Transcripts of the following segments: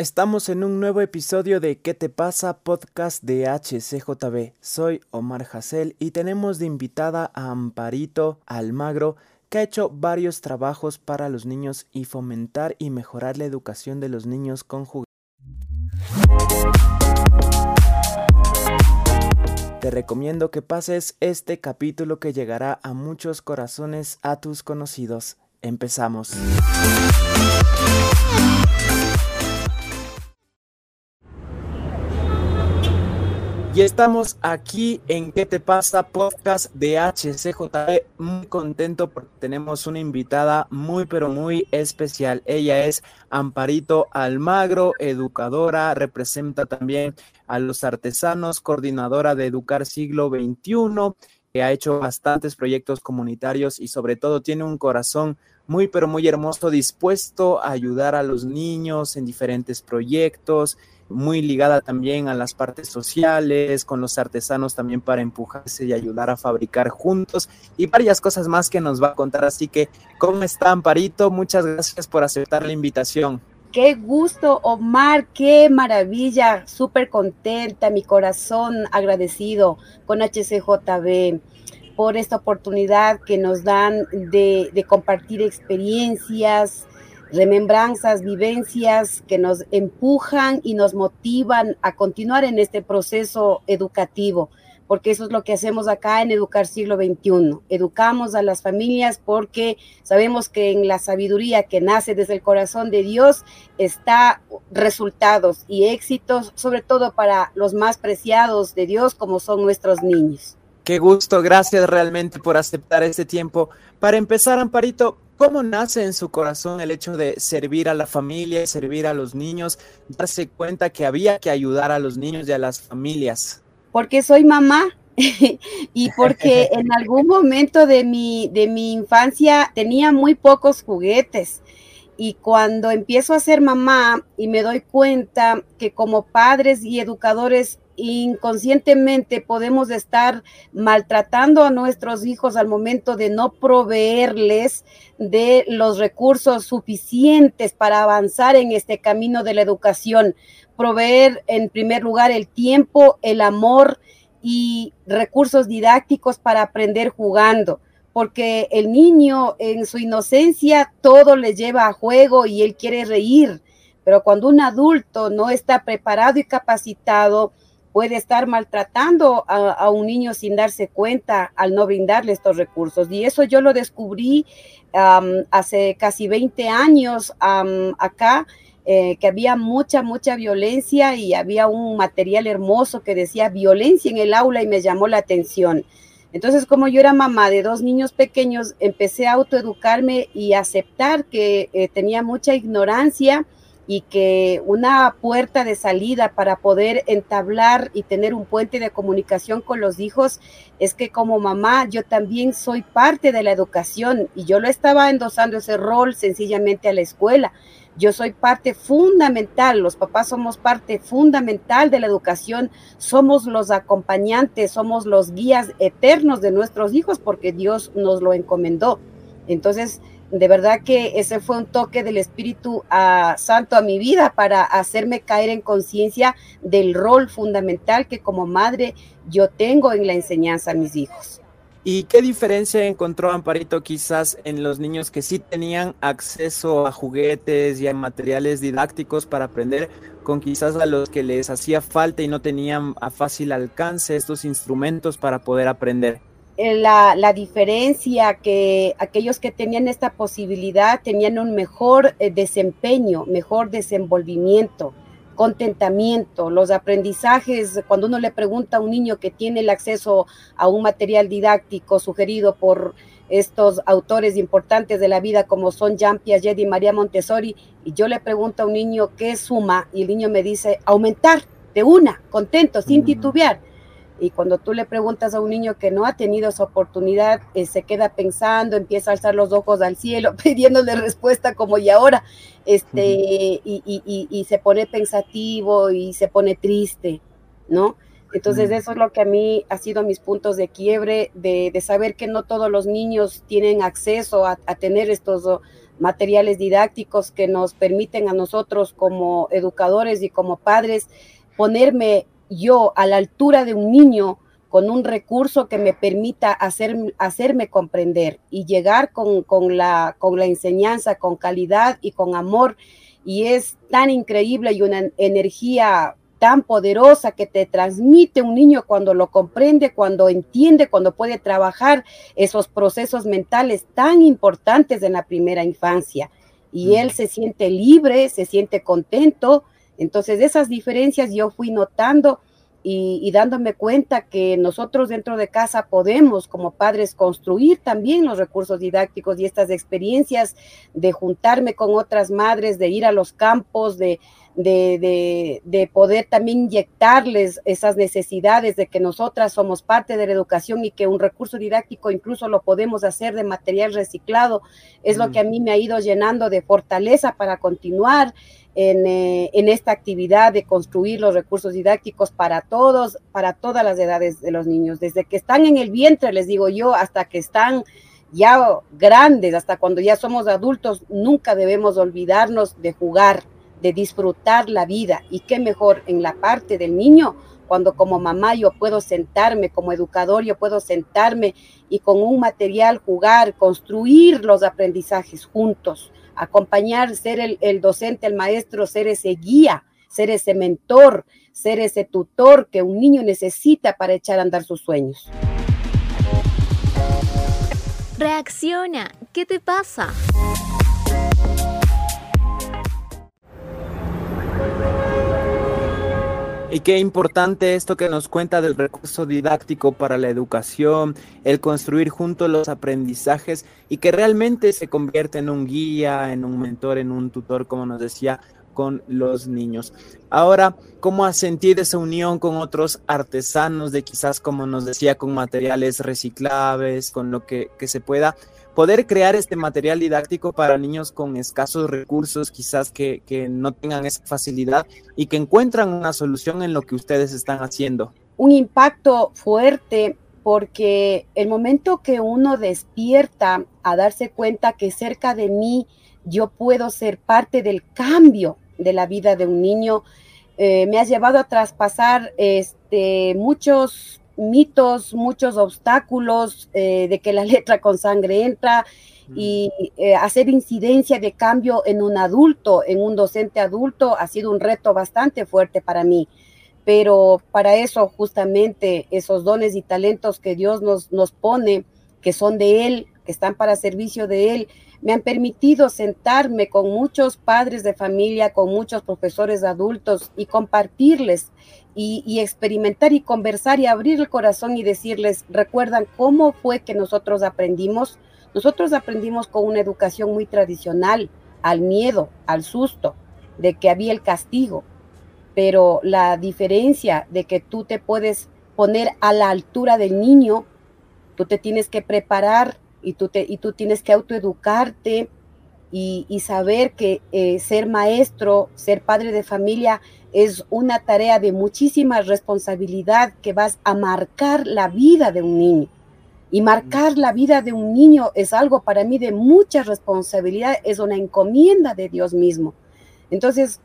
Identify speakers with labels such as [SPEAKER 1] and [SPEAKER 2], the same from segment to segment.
[SPEAKER 1] Estamos en un nuevo episodio de ¿Qué te pasa? Podcast de HCJB. Soy Omar Hassel y tenemos de invitada a Amparito Almagro, que ha hecho varios trabajos para los niños y fomentar y mejorar la educación de los niños con juguetes. Te recomiendo que pases este capítulo que llegará a muchos corazones a tus conocidos. Empezamos. Y estamos aquí en ¿Qué te pasa? Podcast de HCJB. Muy contento porque tenemos una invitada muy, pero muy especial. Ella es Amparito Almagro, educadora, representa también a los artesanos, coordinadora de Educar Siglo XXI, que ha hecho bastantes proyectos comunitarios y sobre todo tiene un corazón muy, pero muy hermoso, dispuesto a ayudar a los niños en diferentes proyectos muy ligada también a las partes sociales, con los artesanos también para empujarse y ayudar a fabricar juntos y varias cosas más que nos va a contar. Así que, ¿cómo está Amparito? Muchas gracias por aceptar la invitación.
[SPEAKER 2] Qué gusto, Omar, qué maravilla, súper contenta, mi corazón agradecido con HCJB por esta oportunidad que nos dan de, de compartir experiencias, remembranzas, vivencias que nos empujan y nos motivan a continuar en este proceso educativo, porque eso es lo que hacemos acá en Educar Siglo XXI. Educamos a las familias porque sabemos que en la sabiduría que nace desde el corazón de Dios está resultados y éxitos, sobre todo para los más preciados de Dios, como son nuestros niños.
[SPEAKER 1] Qué gusto, gracias realmente por aceptar este tiempo. Para empezar, Amparito, ¿Cómo nace en su corazón el hecho de servir a la familia, servir a los niños, darse cuenta que había que ayudar a los niños y a las familias?
[SPEAKER 2] Porque soy mamá y porque en algún momento de mi, de mi infancia tenía muy pocos juguetes. Y cuando empiezo a ser mamá y me doy cuenta que como padres y educadores inconscientemente podemos estar maltratando a nuestros hijos al momento de no proveerles de los recursos suficientes para avanzar en este camino de la educación. Proveer en primer lugar el tiempo, el amor y recursos didácticos para aprender jugando porque el niño en su inocencia todo le lleva a juego y él quiere reír, pero cuando un adulto no está preparado y capacitado, puede estar maltratando a, un niño sin darse cuenta al no brindarle estos recursos. Y eso yo lo descubrí hace casi 20 años acá, eh, que había mucha, mucha violencia y había un material hermoso que decía violencia en el aula y me llamó la atención. Entonces, como yo era mamá de dos niños pequeños, empecé a autoeducarme y aceptar que eh, tenía mucha ignorancia y que una puerta de salida para poder entablar y tener un puente de comunicación con los hijos es que como mamá yo también soy parte de la educación y yo lo estaba endosando ese rol sencillamente a la escuela. Yo soy parte fundamental, los papás somos parte fundamental de la educación, somos los acompañantes, somos los guías eternos de nuestros hijos porque Dios nos lo encomendó. Entonces, de verdad que ese fue un toque del Espíritu ah, Santo a mi vida para hacerme caer en conciencia del rol fundamental que como madre yo tengo en la enseñanza a mis hijos.
[SPEAKER 1] ¿Y qué diferencia encontró Amparito quizás en los niños que sí tenían acceso a juguetes y a materiales didácticos para aprender con quizás a los que les hacía falta y no tenían a fácil alcance estos instrumentos para poder aprender?
[SPEAKER 2] Eh, la, la, diferencia que aquellos que tenían esta posibilidad tenían un mejor eh, desempeño, mejor desenvolvimiento, contentamiento, los aprendizajes, cuando uno le pregunta a un niño que tiene el acceso a un material didáctico sugerido por estos autores importantes de la vida como son Jean Piaget y María Montessori, y yo le pregunto a un niño qué suma, y el niño me dice aumentar de una, contento, sin titubear y cuando tú le preguntas a un niño que no ha tenido esa oportunidad, eh, se queda pensando, empieza a alzar los ojos al cielo, pidiéndole respuesta como y ahora, este, y, y, y, se pone pensativo y se pone triste, ¿no? Entonces eso es lo que a mí ha sido mis puntos de quiebre, de, de saber que no todos los niños tienen acceso a, a tener estos materiales didácticos que nos permiten a nosotros como educadores y como padres ponerme yo a la altura de un niño con un recurso que me permita hacer, hacerme comprender y llegar con, con, la, con la enseñanza, con calidad y con amor. Y es tan increíble y una energía tan poderosa que te transmite un niño cuando lo comprende, cuando entiende, cuando puede trabajar esos procesos mentales tan importantes en la primera infancia. Y él se siente libre, se siente contento. Entonces esas diferencias yo fui notando y, dándome cuenta que nosotros dentro de casa podemos como padres construir también los recursos didácticos y estas experiencias de juntarme con otras madres, de ir a los campos, de, de, de, poder también inyectarles esas necesidades de que nosotras somos parte de la educación y que un recurso didáctico incluso lo podemos hacer de material reciclado, es lo que a mí me ha ido llenando de fortaleza para continuar eh, en, esta actividad de construir los recursos didácticos para todos, para todas las edades de los niños, desde que están en el vientre, les digo yo, hasta que están ya grandes, hasta cuando ya somos adultos, nunca debemos olvidarnos de jugar, de disfrutar la vida. Y qué mejor en la parte del niño, cuando como mamá yo puedo sentarme, como educador yo puedo sentarme y con un material jugar, construir los aprendizajes juntos acompañar, ser el, docente, el maestro, ser ese guía, ser ese mentor, ser ese tutor que un niño necesita para echar a andar sus sueños.
[SPEAKER 3] Reacciona, ¿qué te pasa?
[SPEAKER 1] Y qué importante esto que nos cuenta del recurso didáctico para la educación, el construir juntos los aprendizajes y que realmente se convierte en un guía, en un mentor, en un tutor, como nos decía, con los niños. Ahora, ¿cómo has esa unión con otros artesanos de quizás, como nos decía, con materiales reciclables, con lo que se pueda? Poder crear este material didáctico para niños con escasos recursos, quizás que, no tengan esa facilidad y que encuentran una solución en lo que ustedes están haciendo.
[SPEAKER 2] Un impacto fuerte porque el momento que uno despierta a darse cuenta que cerca de mí yo puedo ser parte del cambio de la vida de un niño, eh, me ha llevado a traspasar este, muchos mitos, muchos obstáculos eh, de que la letra con sangre entra y eh, hacer incidencia de cambio en un adulto, en un docente adulto, ha sido un reto bastante fuerte para mí. Pero para eso justamente esos dones y talentos que Dios nos, nos pone, que son de Él, que están para servicio de Él, me han permitido sentarme con muchos padres de familia, con muchos profesores adultos y compartirles y, experimentar y conversar y abrir el corazón y decirles, recuerdan cómo fue que nosotros aprendimos. Nosotros aprendimos con una educación muy tradicional, al miedo, al susto, de que había el castigo, pero la diferencia de que tú te puedes poner a la altura del niño, tú te tienes que preparar y tú, te, y tú tienes que autoeducarte y, y saber que eh, ser maestro, ser padre de familia es una tarea de muchísima responsabilidad que vas a marcar la vida de un niño. Y marcar la vida de un niño es algo para mí de mucha responsabilidad, es una encomienda de Dios mismo. Entonces,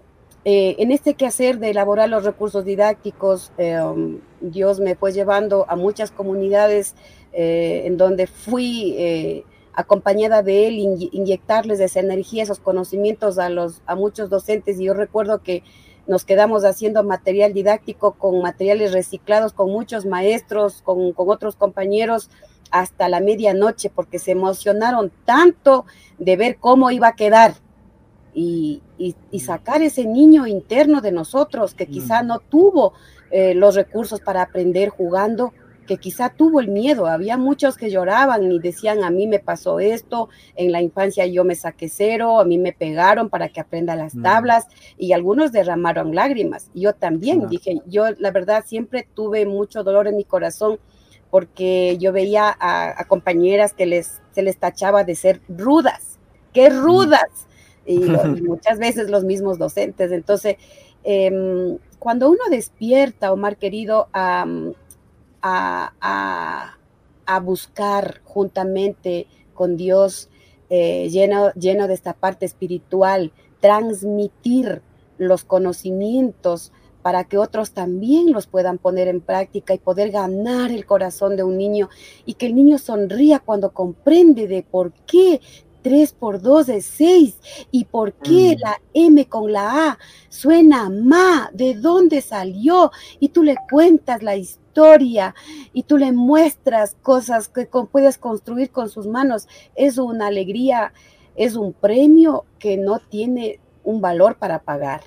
[SPEAKER 2] eh, en este quehacer de elaborar los recursos didácticos, eh, um, Dios me fue llevando a muchas comunidades eh, en donde fui eh, acompañada de él, inyectarles esa energía, esos conocimientos a, los, a muchos docentes. Y yo recuerdo que nos quedamos haciendo material didáctico con materiales reciclados, con muchos maestros, con, otros compañeros hasta la medianoche, porque se emocionaron tanto de ver cómo iba a quedar. Y, sacar ese niño interno de nosotros que quizá no tuvo eh, los recursos para aprender jugando, que quizá tuvo el miedo. Había muchos que lloraban y decían, a mí me pasó esto, en la infancia yo me saqué cero, a mí me pegaron para que aprenda las mm. tablas y algunos derramaron lágrimas. Yo también dije, yo la verdad siempre tuve mucho dolor en mi corazón porque yo veía a, compañeras que les, se les tachaba de ser rudas, qué mm. rudas. Y, muchas veces los mismos docentes. Entonces, em, cuando uno despierta, Omar querido, a a, buscar juntamente con Dios eh, lleno, lleno de esta parte espiritual, transmitir los conocimientos para que otros también los puedan poner en práctica y poder ganar el corazón de un niño y que el niño sonría cuando comprende de por qué 3 por 2 es 6 y por qué mm. la M con la A suena ma, de dónde salió y tú le cuentas la historia y tú le muestras cosas que puedes construir con sus manos. Es una alegría, es un premio que no tiene un valor para pagar.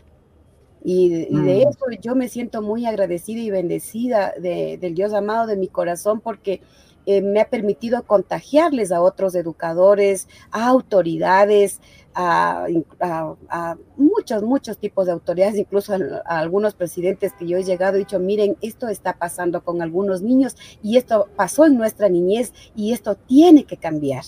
[SPEAKER 2] Y, de mm. eso yo me siento muy agradecida y bendecida del Dios amado de mi corazón porque eh, me ha permitido contagiarles a otros educadores, a autoridades, a, muchos, muchos tipos de autoridades, incluso a, algunos presidentes que yo he llegado y dicho, miren, esto está pasando con algunos niños y esto pasó en nuestra niñez y esto tiene que cambiar.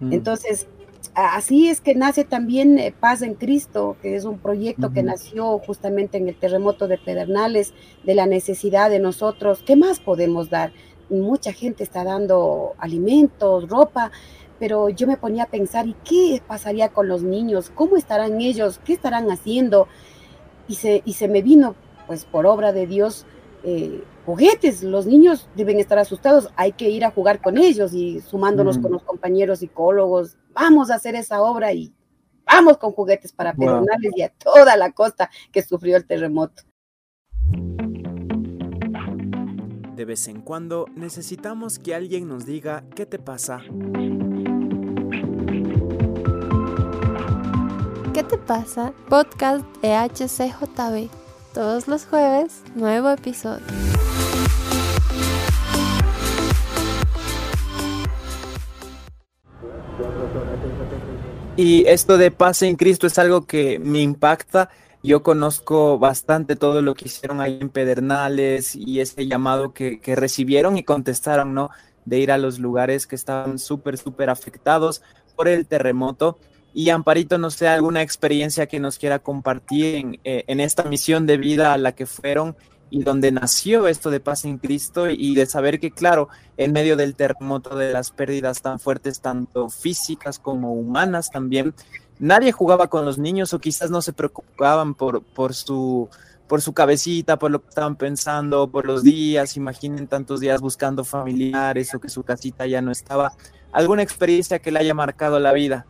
[SPEAKER 2] Mm. Entonces, así es que nace también eh, Paz en Cristo, que es un proyecto que nació justamente en el terremoto de Pedernales, de la necesidad de nosotros, ¿qué más podemos dar? Mucha gente está dando alimentos, ropa, pero yo me ponía a pensar, ¿y qué pasaría con los niños? ¿Cómo estarán ellos? ¿Qué estarán haciendo? Y se, y se me vino, pues por obra de Dios, eh, juguetes. Los niños deben estar asustados, hay que ir a jugar con ellos y sumándonos con los compañeros psicólogos, vamos a hacer esa obra y vamos con juguetes para pedonales y a toda la costa que sufrió el terremoto.
[SPEAKER 1] De vez en cuando necesitamos que alguien nos diga qué te pasa.
[SPEAKER 3] ¿Qué te pasa? Podcast de. Todos los jueves, nuevo episodio.
[SPEAKER 1] Y esto de paz en Cristo es algo que me impacta. Yo conozco bastante todo lo que hicieron ahí en Pedernales y ese llamado que, que recibieron y contestaron, ¿no? De ir a los lugares que estaban súper, súper afectados por el terremoto. Y Amparito, no sé, alguna experiencia que nos quiera compartir en, eh, en esta misión de vida a la que fueron y donde nació esto de paz en Cristo y de saber que, claro, en medio del terremoto de las pérdidas tan fuertes, tanto físicas como humanas también, nadie jugaba con los niños o quizás no se preocupaban por, por su por su cabecita, por lo que estaban pensando, por los días, imaginen tantos días buscando familiares o que su casita ya no estaba. ¿Alguna experiencia que le haya marcado la vida?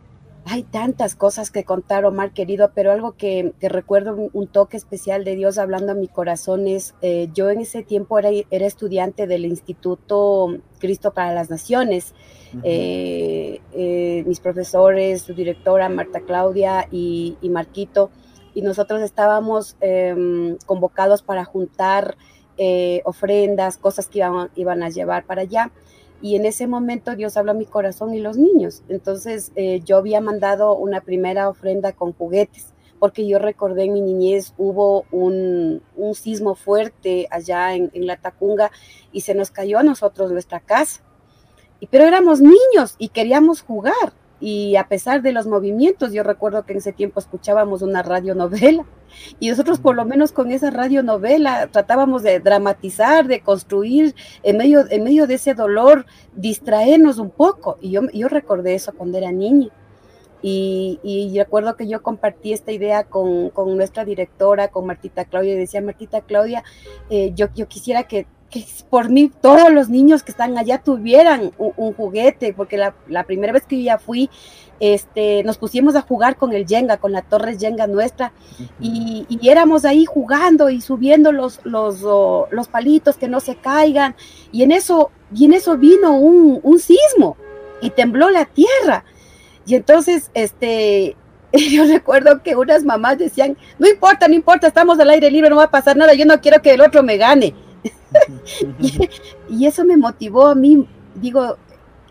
[SPEAKER 2] Hay tantas cosas que contar, Omar querido, pero algo que, recuerdo un, toque especial de Dios hablando a mi corazón es, eh, yo en ese tiempo era, era, estudiante del Instituto Cristo para las Naciones. Eh, eh, mis profesores, su directora Marta Claudia y, Marquito, y nosotros estábamos em, convocados para juntar ofrendas, cosas que iban, iban a llevar para allá y en ese momento Dios habló a mi corazón y los niños. Entonces eh, yo había mandado una primera ofrenda con juguetes, porque yo recordé en mi niñez hubo un, un sismo fuerte allá en, en, la Tacunga y se nos cayó a nosotros nuestra casa. Y, pero éramos niños y queríamos jugar y a pesar de los movimientos, yo recuerdo que en ese tiempo escuchábamos una radionovela y nosotros por lo menos con esa radionovela tratábamos de dramatizar, de construir en medio, en medio de ese dolor, distraernos un poco. Y yo, yo recordé eso cuando era niña. Y, y recuerdo que yo compartí esta idea con, con, nuestra directora, con Martita Claudia, y decía, Martita Claudia, eh, yo, yo quisiera que que por mí todos los niños que están allá tuvieran un, juguete, porque la, la, primera vez que yo ya fui, este, nos pusimos a jugar con el Jenga, con la torre Jenga nuestra, y, y, éramos ahí jugando y subiendo los, los, los palitos que no se caigan, y en eso, y en eso vino un, un sismo y tembló la tierra. Y entonces, este, yo recuerdo que unas mamás decían, no importa, no importa, estamos al aire libre, no va a pasar nada, yo no quiero que el otro me gane y, eso me motivó a mí, digo,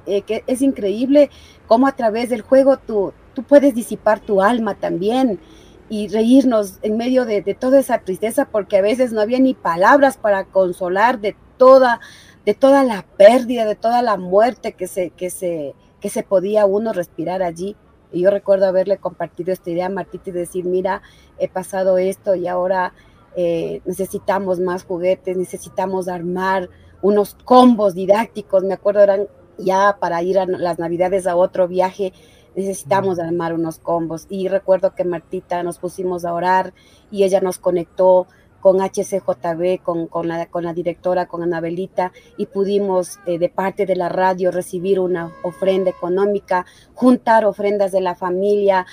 [SPEAKER 2] eh, que es increíble cómo a través del juego tú, tú puedes disipar tu alma también y reírnos en medio de, toda esa tristeza, porque a veces no había ni palabras para consolar de toda, de toda la pérdida, de toda la muerte que se, que se, que se podía uno respirar allí. Y yo recuerdo haberle compartido esta idea a Martita y decir, mira, he pasado esto y ahora eh, necesitamos más juguetes, necesitamos armar unos combos didácticos, me acuerdo eran ya para ir a las navidades a otro viaje, necesitamos armar unos combos. Y recuerdo que Martita nos pusimos a orar y ella nos conectó con HCJB, con, con, la, con la directora, con Anabelita, y pudimos eh, de parte de la radio recibir una ofrenda económica, juntar ofrendas de la familia.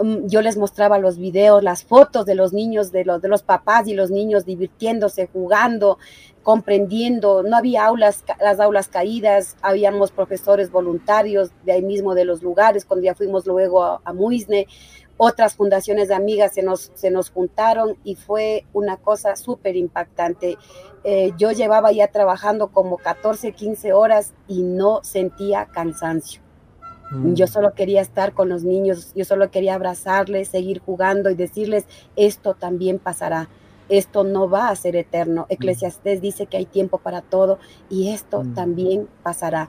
[SPEAKER 2] Um, yo les mostraba los videos, las fotos de los niños, de los, de los papás y los niños divirtiéndose, jugando, comprendiendo. No había aulas, las aulas caídas, habíamos profesores voluntarios de ahí mismo de los lugares, cuando ya fuimos luego a, a Muisne otras fundaciones de amigas se nos, se nos juntaron y fue una cosa súper impactante. Eh, yo llevaba ya trabajando como 14, 15 horas y no sentía cansancio. Mm. Yo solo quería estar con los niños, yo solo quería abrazarles, seguir jugando y decirles, esto también pasará esto no va a ser eterno. Mm. Eclesiastés dice que hay tiempo para todo y esto mm. también pasará.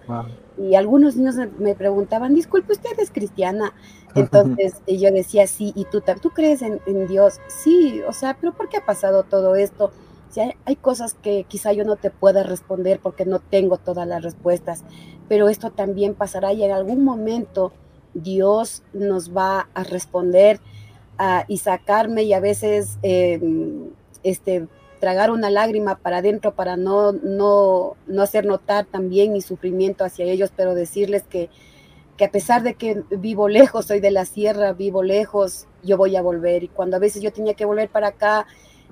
[SPEAKER 2] Y algunos niños me preguntaban, disculpe, ¿usted es cristiana? Entonces yo decía, sí, ¿y tú, tú crees en, Dios? Sí, o sea, pero ¿por qué ha pasado todo esto? Si hay, cosas que quizá yo no te pueda responder porque no tengo todas las respuestas, pero esto también pasará y en algún momento Dios nos va a responder y sacarme y a veces em, este, tragar una lágrima para adentro para no, no, no hacer notar también mi sufrimiento hacia ellos, pero decirles que, que a pesar de que vivo lejos, soy de la sierra, vivo lejos, yo voy a volver. Y cuando a veces yo tenía que volver para acá,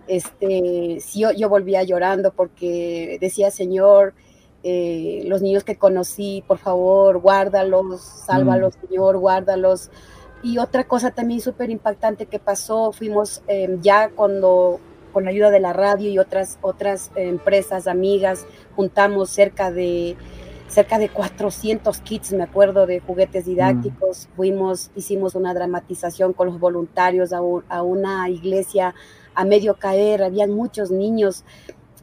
[SPEAKER 2] este, yo, yo volvía llorando porque decía, Señor, eh, los niños que conocí, por favor, guárdalos, sálvalos, mm. Señor, guárdalos. Y otra cosa también súper impactante que pasó, fuimos em, ya cuando con la ayuda de la radio y otras, otras empresas, amigas, juntamos cerca de, cerca de 400 kits, me acuerdo, de juguetes didácticos. Mm. Fuimos, hicimos una dramatización con los voluntarios a, a, una iglesia a medio caer, habían muchos niños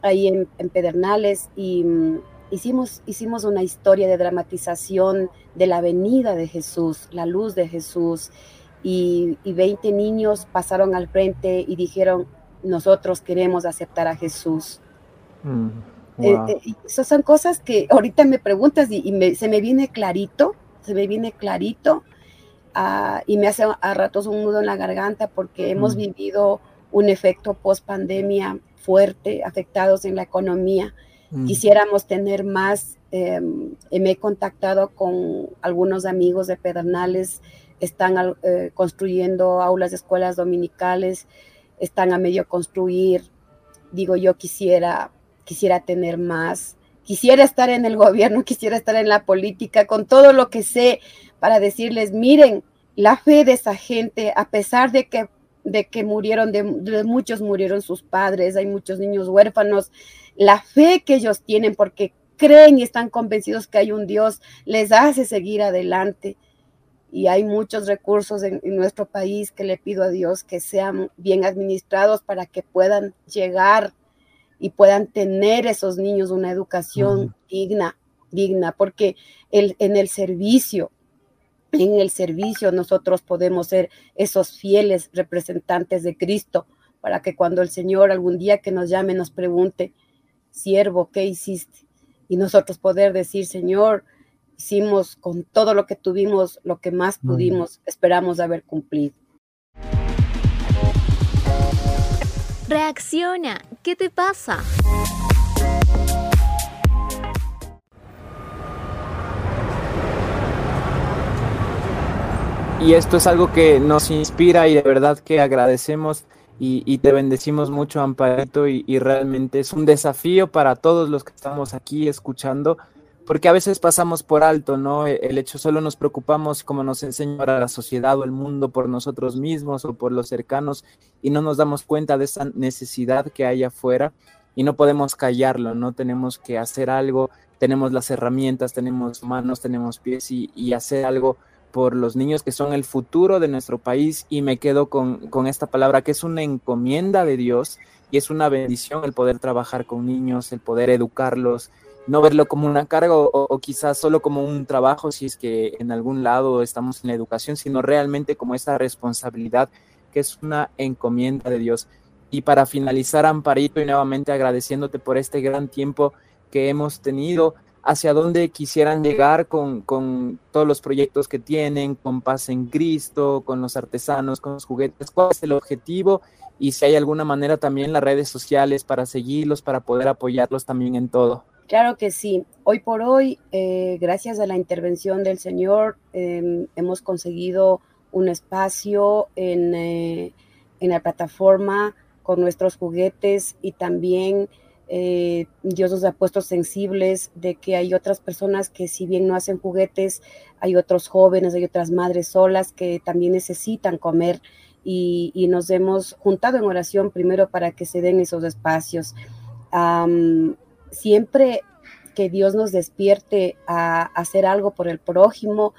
[SPEAKER 2] ahí en, Pedernales y mm, hicimos, hicimos una historia de dramatización de la venida de Jesús, la luz de Jesús. Y, y 20 niños pasaron al frente y dijeron, nosotros queremos aceptar a Jesús. Mm, eh, eh, esas son cosas que ahorita me preguntas y, se me viene clarito, se me viene clarito ah, y me hace a ratos un nudo en la garganta porque hemos mm. vivido un efecto post pandemia fuerte, afectados en la economía. Mm. Quisiéramos tener más, em, me he contactado con algunos amigos de Pedernales, están eh, construyendo aulas de escuelas dominicales, están a medio construir. Digo, yo quisiera, quisiera tener más, quisiera estar en el gobierno, quisiera estar en la política, con todo lo que sé, para decirles, miren, la fe de esa gente, a pesar de que, de que murieron, de, muchos murieron sus padres, hay muchos niños huérfanos, la fe que ellos tienen porque creen y están convencidos que hay un Dios, les hace seguir adelante. Y hay muchos recursos en, nuestro país que le pido a Dios que sean bien administrados para que puedan llegar y puedan tener esos niños una educación digna, digna, porque el, en el servicio, en el servicio nosotros podemos ser esos fieles representantes de Cristo para que cuando el Señor algún día que nos llame nos pregunte, siervo, ¿qué hiciste? Y nosotros poder decir, Señor, hicimos con todo lo que tuvimos, lo que más pudimos, esperamos haber cumplido.
[SPEAKER 3] Reacciona, ¿qué te pasa?
[SPEAKER 1] Y esto es algo que nos inspira y de verdad que agradecemos y, te bendecimos mucho, Amparito, y, y, realmente es un desafío para todos los que estamos aquí escuchando porque a veces pasamos por alto, ¿no? E, el hecho solo nos preocupamos, como nos enseña la sociedad o el mundo, por nosotros mismos o por los cercanos y no nos damos cuenta de esa necesidad que hay afuera y no podemos callarlo, ¿no? Tenemos que hacer algo, tenemos las herramientas, tenemos manos, tenemos pies y, hacer algo por los niños que son el futuro de nuestro país y me quedo con esta palabra que es una encomienda de Dios y es una bendición el poder trabajar con niños, el poder educarlos, no verlo como una carga o, quizás solo como un trabajo si es que en algún lado estamos en la educación, sino realmente como esta responsabilidad que es una encomienda de Dios. Y para finalizar, Amparito, y nuevamente agradeciéndote por este gran tiempo que hemos tenido, hacia dónde quisieran llegar con, con, todos los proyectos que tienen, con Paz en Cristo, con los artesanos, con los juguetes, cuál es el objetivo y si hay alguna manera también las redes sociales para seguirlos, para poder apoyarlos también en todo.
[SPEAKER 2] Claro que sí. Hoy por hoy, eh, gracias a la intervención del Señor, em, hemos conseguido un espacio en, eh, en, la plataforma con nuestros juguetes y también eh, Dios nos ha puesto sensibles de que hay otras personas que si bien no hacen juguetes, hay otros jóvenes, hay otras madres solas que también necesitan comer y, nos hemos juntado en oración primero para que se den esos espacios. Siempre que Dios nos despierte a, hacer algo por el prójimo,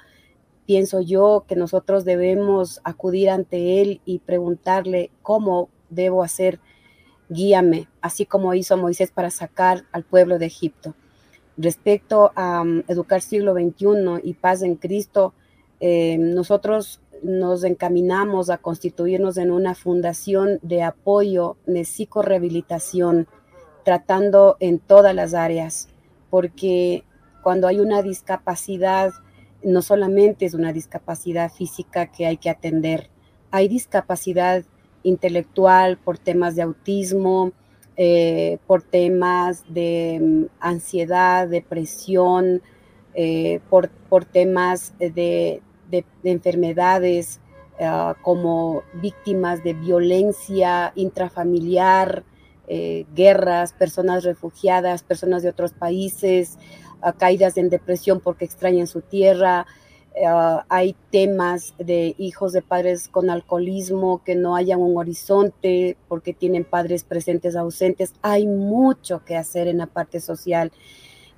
[SPEAKER 2] pienso yo que nosotros debemos acudir ante Él y preguntarle cómo debo hacer, guíame, así como hizo Moisés para sacar al pueblo de Egipto. Respecto a educar siglo XXI y paz en Cristo, eh, nosotros nos encaminamos a constituirnos en una fundación de apoyo de psicorehabilitación, tratando en todas las áreas, porque cuando hay una discapacidad, no solamente es una discapacidad física que hay que atender, hay discapacidad intelectual por temas de autismo, eh, por temas de mm, ansiedad, depresión, eh, por, por, temas de, de, enfermedades ah, como víctimas de violencia intrafamiliar, eh, guerras, personas refugiadas, personas de otros países, ah, caídas en depresión porque extrañan su tierra. Ah, hay temas de hijos de padres con alcoholismo que no hayan un horizonte porque tienen padres presentes ausentes. Hay mucho que hacer en la parte social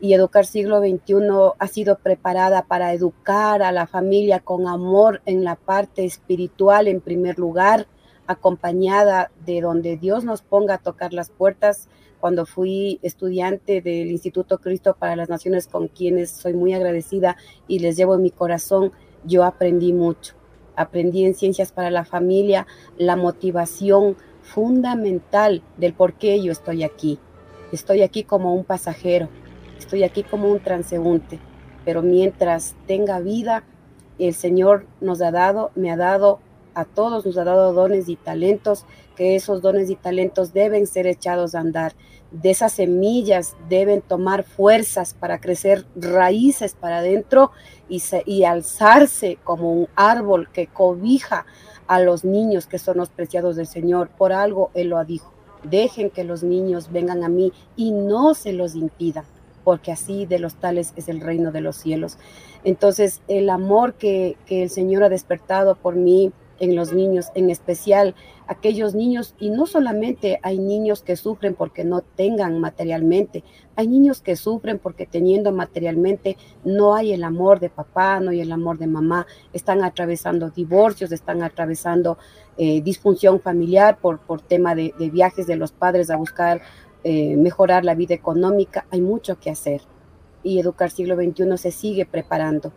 [SPEAKER 2] y Educar Siglo XXI ha sido preparada para educar a la familia con amor en la parte espiritual en primer lugar, acompañada de donde Dios nos ponga a tocar las puertas. Cuando fui estudiante del Instituto Cristo para las Naciones, con quienes soy muy agradecida y les llevo en mi corazón, yo aprendí mucho. Aprendí en ciencias para la familia la motivación fundamental del por qué yo estoy aquí. Estoy aquí como un pasajero, estoy aquí como un transeúnte, pero mientras tenga vida, el Señor nos ha dado, me ha dado a todos, nos ha dado dones y talentos, que esos dones y talentos deben ser echados a andar. De esas semillas deben tomar fuerzas para crecer raíces para adentro y, alzarse como un árbol que cobija a los niños que son los preciados del Señor. Por algo Él lo dijo. Dejen que los niños vengan a mí y no se los impidan porque así de los tales es el reino de los cielos. Entonces, el amor que, el Señor ha despertado por mí en los niños, en especial aquellos niños, y no solamente hay niños que sufren porque no tengan materialmente, hay niños que sufren porque teniendo materialmente no hay el amor de papá, no hay el amor de mamá, están atravesando divorcios, están atravesando eh, disfunción familiar por, por tema de, viajes de los padres a buscar eh, mejorar la vida económica, hay mucho que hacer y Educar Siglo XXI se sigue preparando.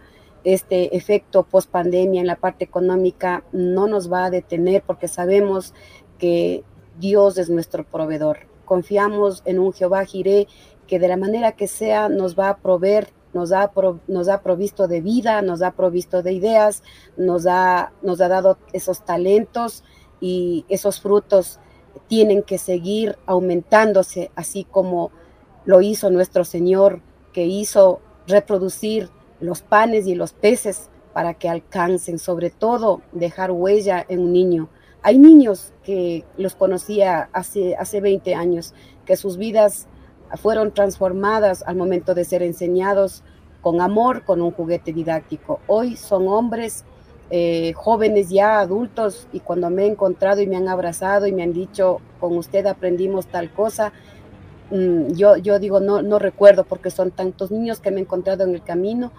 [SPEAKER 2] Este efecto post pandemia en la parte económica no nos va a detener porque sabemos que Dios es nuestro proveedor. Confiamos en un Jehová Jiré que de la manera que sea nos va a proveer, nos ha, provisto de vida, nos ha provisto de ideas, nos ha, nos ha dado esos talentos y esos frutos tienen que seguir aumentándose, así como lo hizo nuestro Señor, que hizo reproducir los panes y los peces para que alcancen, sobre todo, dejar huella en un niño. Hay niños que los conocía hace, hace 20 años, que sus vidas fueron transformadas al momento de ser enseñados con amor, con un juguete didáctico. Hoy son hombres eh, jóvenes ya adultos y cuando me he encontrado y me han abrazado y me han dicho, con usted aprendimos tal cosa, mm, yo, yo digo, no, no recuerdo porque son tantos niños que me he encontrado en el camino,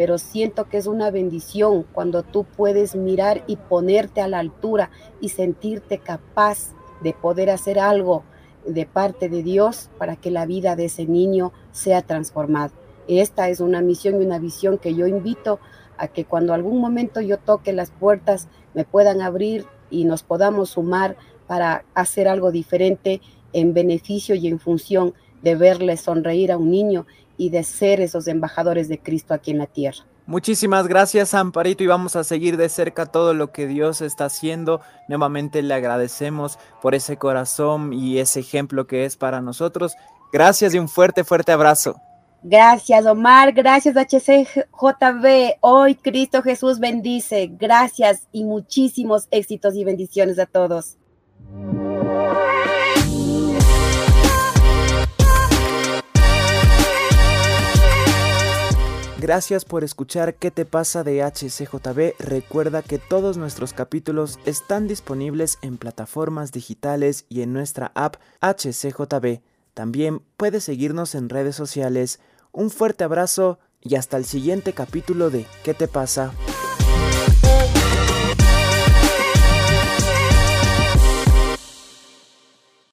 [SPEAKER 2] pero siento que es una bendición cuando tú puedes mirar y ponerte a la altura y sentirte capaz de poder hacer algo de parte de Dios para que la vida de ese niño sea transformada. Esta es una misión y una visión que yo invito a que cuando algún momento yo toque las puertas me puedan abrir y nos podamos sumar para hacer algo diferente en beneficio y en función de verle sonreír a un niño y de ser esos embajadores de Cristo aquí en la tierra.
[SPEAKER 1] Muchísimas gracias, Amparito, y vamos a seguir de cerca todo lo que Dios está haciendo. Nuevamente le agradecemos por ese corazón y ese ejemplo que es para nosotros. Gracias y un fuerte, fuerte abrazo.
[SPEAKER 2] Gracias, Omar. Gracias, HCJB. Hoy Cristo Jesús bendice. Gracias y muchísimos éxitos y bendiciones a todos.
[SPEAKER 1] Gracias por escuchar ¿Qué te pasa de HCJB? Recuerda que todos nuestros capítulos están disponibles en plataformas digitales y en nuestra app HCJB. También puedes seguirnos en redes sociales. Un fuerte abrazo y hasta el siguiente capítulo de ¿Qué te pasa?